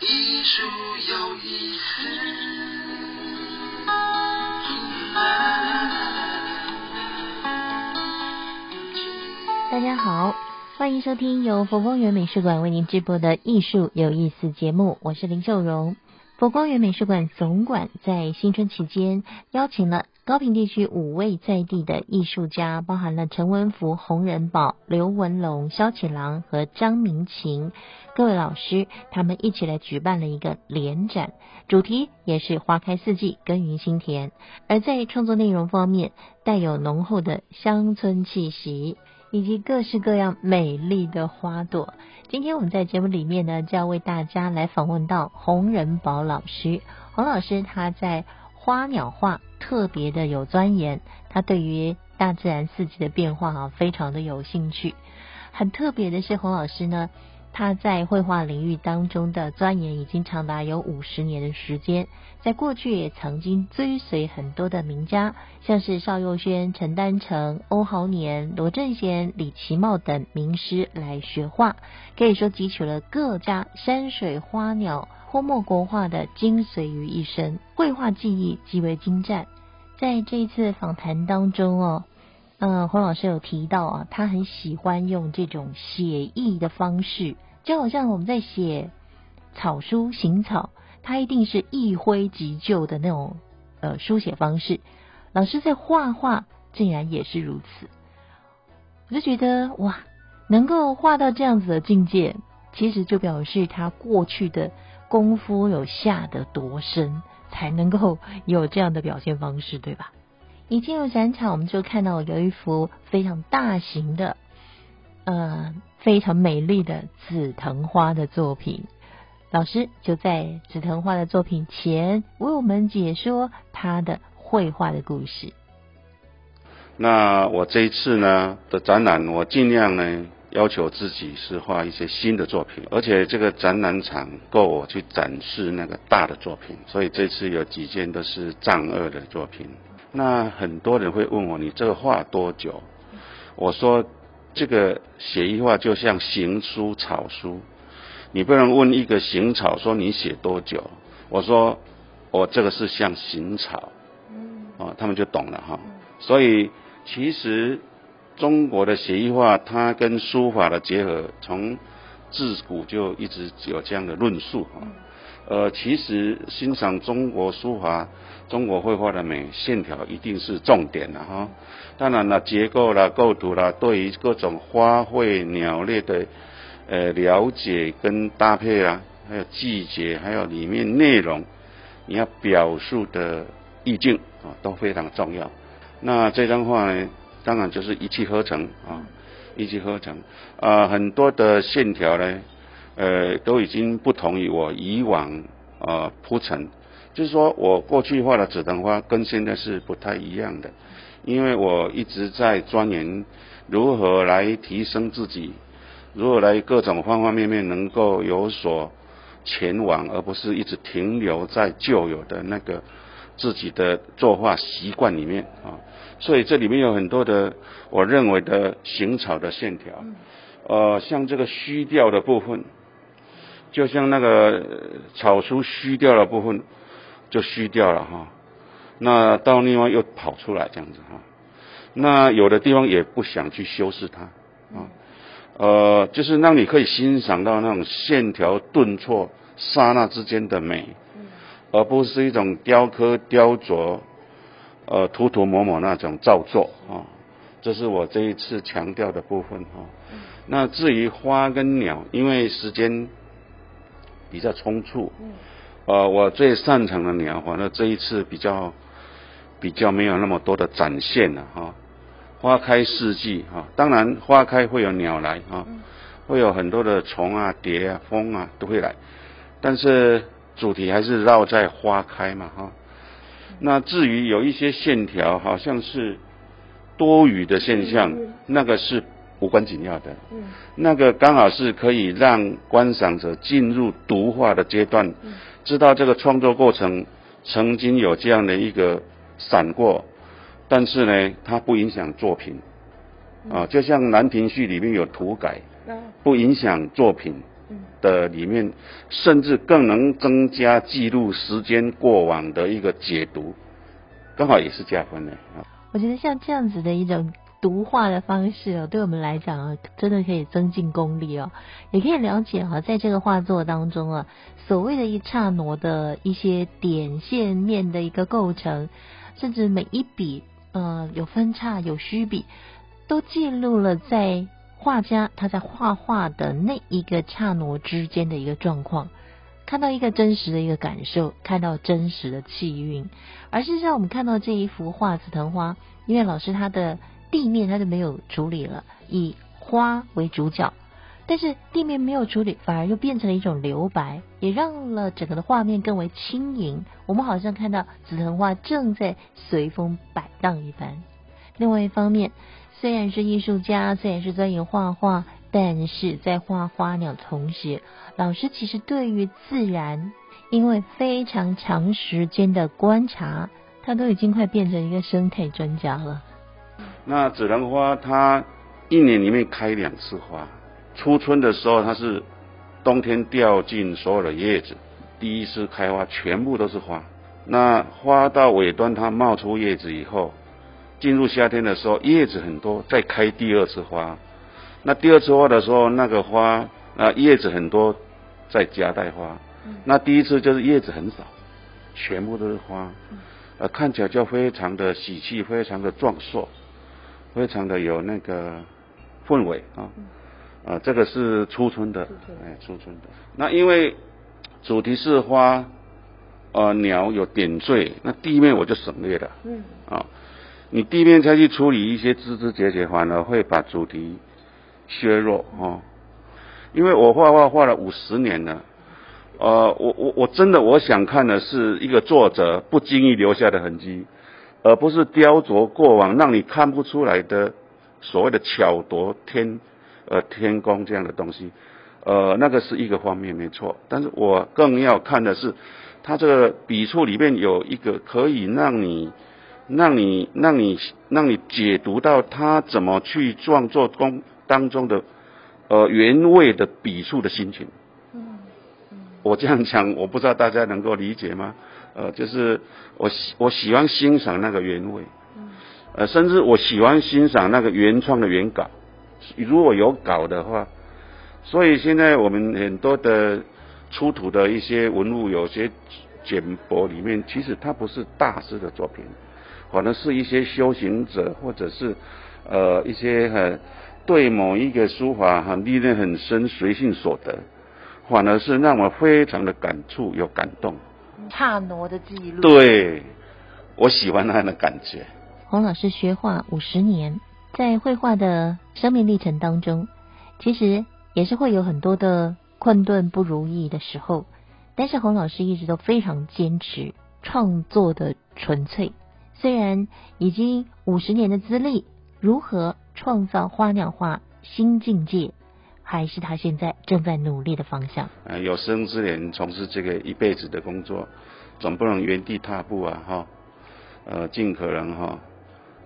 艺术有意思。大家好，欢迎收听由佛光园美术馆为您直播的艺术有意思节目，我是林秀荣。佛光园美术馆总馆在新春期间邀请了高平地区五位在地的艺术家，包含了陈文福、洪仁宝、刘文龙、萧启郎和张明琴各位老师，他们一起来举办了一个联展，主题也是花开四季，耕耘心田。而在创作内容方面，带有浓厚的乡村气息。以及各式各样美丽的花朵。今天我们在节目里面呢，就要为大家来访问到洪仁宝老师。洪老师他在花鸟画特别的有钻研，他对于大自然四季的变化啊，非常的有兴趣。很特别的是，洪老师呢。他在绘画领域当中的钻研已经长达有五十年的时间，在过去也曾经追随很多的名家，像是邵佑轩、陈丹成、欧豪年、罗正贤、李奇茂等名师来学画，可以说汲取了各家山水花鸟泼墨国画的精髓于一身，绘画技艺极为精湛。在这一次访谈当中哦。嗯，洪老师有提到啊，他很喜欢用这种写意的方式，就好像我们在写草书行草，他一定是一挥即就的那种呃书写方式。老师在画画竟然也是如此，我就觉得哇，能够画到这样子的境界，其实就表示他过去的功夫有下得多深，才能够有这样的表现方式，对吧？一进入展场，我们就看到有一幅非常大型的、呃非常美丽的紫藤花的作品。老师就在紫藤花的作品前为我们解说他的绘画的故事。那我这一次呢的展览，我尽量呢要求自己是画一些新的作品，而且这个展览场够我去展示那个大的作品，所以这次有几件都是藏二的作品。那很多人会问我，你这个画多久？我说，这个写意画就像行书、草书，你不能问一个行草说你写多久。我说，我这个是像行草，哦，他们就懂了哈。所以其实中国的写意画，它跟书法的结合，从自古就一直有这样的论述啊。呃，其实欣赏中国书法。中国绘画的美，线条一定是重点的哈。当然了，结构啦、构图啦，对于各种花卉、鸟类的呃了解跟搭配啊，还有季节，还有里面内容，你要表述的意境啊，都非常重要。那这张画呢，当然就是一气呵成啊，一气呵成啊，很多的线条呢，呃，都已经不同于我以往啊铺陈。就是说我过去画的紫藤花跟现在是不太一样的，因为我一直在钻研如何来提升自己，如何来各种方方面面能够有所前往，而不是一直停留在旧有的那个自己的作画习惯里面啊。所以这里面有很多的我认为的行草的线条，呃，像这个虚掉的部分，就像那个草书虚掉的部分。就虚掉了哈，那到另外又跑出来这样子哈，那有的地方也不想去修饰它啊，呃，就是让你可以欣赏到那种线条顿挫、刹那之间的美，而不是一种雕刻雕琢、呃涂涂抹抹那种造作啊，这是我这一次强调的部分哈。那至于花跟鸟，因为时间比较匆促。呃，我最擅长的鸟，反正这一次比较比较没有那么多的展现了哈。花开四季哈，当然花开会有鸟来哈，会有很多的虫啊、蝶啊、蜂啊都会来，但是主题还是绕在花开嘛哈。那至于有一些线条好像是多余的现象，那个是无关紧要的，嗯。那个刚好是可以让观赏者进入读画的阶段。知道这个创作过程曾经有这样的一个闪过，但是呢，它不影响作品，啊，就像《兰亭序》里面有涂改，不影响作品的里面，甚至更能增加记录时间过往的一个解读，刚好也是加分的。我觉得像这样子的一种读画的方式哦，对我们来讲啊，真的可以增进功力哦，也可以了解啊，在这个画作当中啊，所谓的一刹那的一些点线面的一个构成，甚至每一笔呃有分叉有虚笔，都记录了在画家他在画画的那一个刹那之间的一个状况。看到一个真实的一个感受，看到真实的气韵。而事实上，我们看到这一幅画《紫藤花》，因为老师他的地面他就没有处理了，以花为主角，但是地面没有处理，反而又变成了一种留白，也让了整个的画面更为轻盈。我们好像看到紫藤花正在随风摆荡一般。另外一方面，虽然是艺术家，虽然是钻研画画。但是在画花鸟同时，老师其实对于自然，因为非常长时间的观察，他都已经快变成一个生态专家了。那紫兰花它一年里面开两次花，初春的时候它是冬天掉尽所有的叶子，第一次开花全部都是花。那花到尾端它冒出叶子以后，进入夏天的时候叶子很多，再开第二次花。那第二次花的时候，那个花啊叶子很多，在夹带花。那第一次就是叶子很少，全部都是花，呃，看起来就非常的喜气，非常的壮硕，非常的有那个氛围啊。啊，这个是初春的，哎，初春的。那因为主题是花，呃，鸟有点缀，那地面我就省略了。嗯。啊，你地面再去处理一些枝枝节节，反而会把主题。削弱哦，因为我画画画了五十年了，呃，我我我真的我想看的是一个作者不经意留下的痕迹，而不是雕琢过往让你看不出来的所谓的巧夺天呃天工这样的东西，呃，那个是一个方面没错，但是我更要看的是他这个笔触里面有一个可以让你让你让你让你解读到他怎么去创作工。当中的呃原味的笔触的心情，嗯嗯，我这样讲，我不知道大家能够理解吗？呃，就是我喜我喜欢欣赏那个原味，嗯，呃，甚至我喜欢欣赏那个原创的原稿，如果有稿的话，所以现在我们很多的出土的一些文物，有些简帛里面，其实它不是大师的作品，反而是一些修行者或者是呃一些很。对某一个书法很历练很深，随性所得，反而是让我非常的感触，有感动。刹那的记录。对，我喜欢那样的感觉。洪老师学画五十年，在绘画的生命历程当中，其实也是会有很多的困顿不如意的时候，但是洪老师一直都非常坚持创作的纯粹。虽然已经五十年的资历，如何？创造花鸟画新境界，还是他现在正在努力的方向。呃，有生之年从事这个一辈子的工作，总不能原地踏步啊，哈。呃，尽可能哈，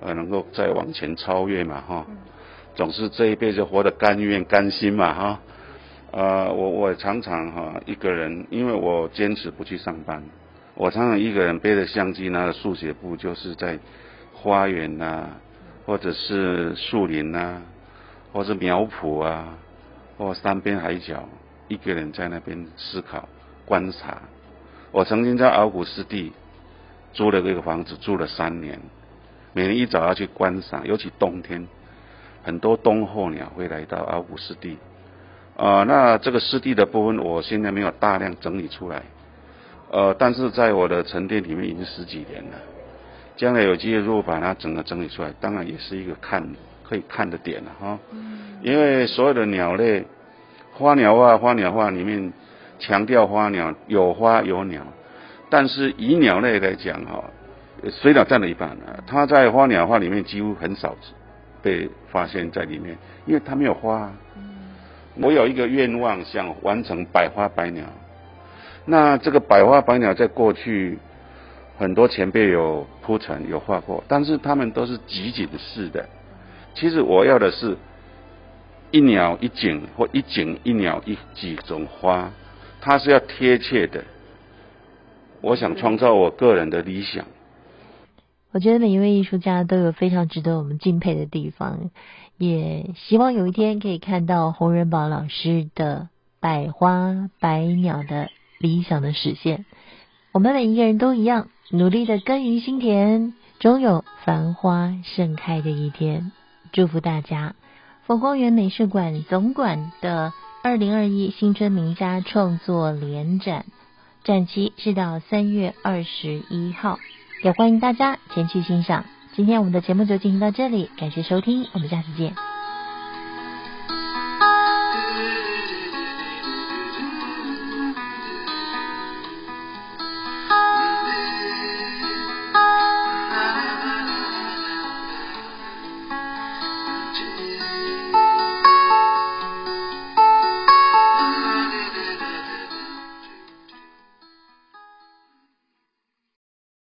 呃，能够再往前超越嘛，哈。总是这一辈子活得甘愿甘心嘛，哈。呃，我我常常哈一个人，因为我坚持不去上班，我常常一个人背着相机，拿着速写簿，就是在花园呐。或者是树林啊，或者苗圃啊，或山边海角，一个人在那边思考、观察。我曾经在鳌骨湿地租了一个房子，住了三年。每天一早要去观赏，尤其冬天，很多冬候鸟会来到鳌骨湿地。啊，那这个湿地的部分，我现在没有大量整理出来。呃，但是在我的沉淀里面已经十几年了。将来有机会，如果把它整个整理出来，当然也是一个看可以看的点了哈。因为所有的鸟类，花鸟画、花鸟画里面强调花鸟有花有鸟，但是以鸟类来讲哈，水鸟占了一半啊，它在花鸟画里面几乎很少被发现在里面，因为它没有花。我有一个愿望，想完成百花百鸟。那这个百花百鸟在过去。很多前辈有铺陈有画过，但是他们都是集锦式的，其实我要的是，一鸟一景或一景一鸟一几种花，它是要贴切的。我想创造我个人的理想。我觉得每一位艺术家都有非常值得我们敬佩的地方，也希望有一天可以看到洪仁宝老师的百花百鸟的理想的实现。我们每一个人都一样，努力的耕耘心田，终有繁花盛开的一天。祝福大家！佛光园美术馆总馆的二零二一新春名家创作联展，展期是到三月二十一号，也欢迎大家前去欣赏。今天我们的节目就进行到这里，感谢收听，我们下次见。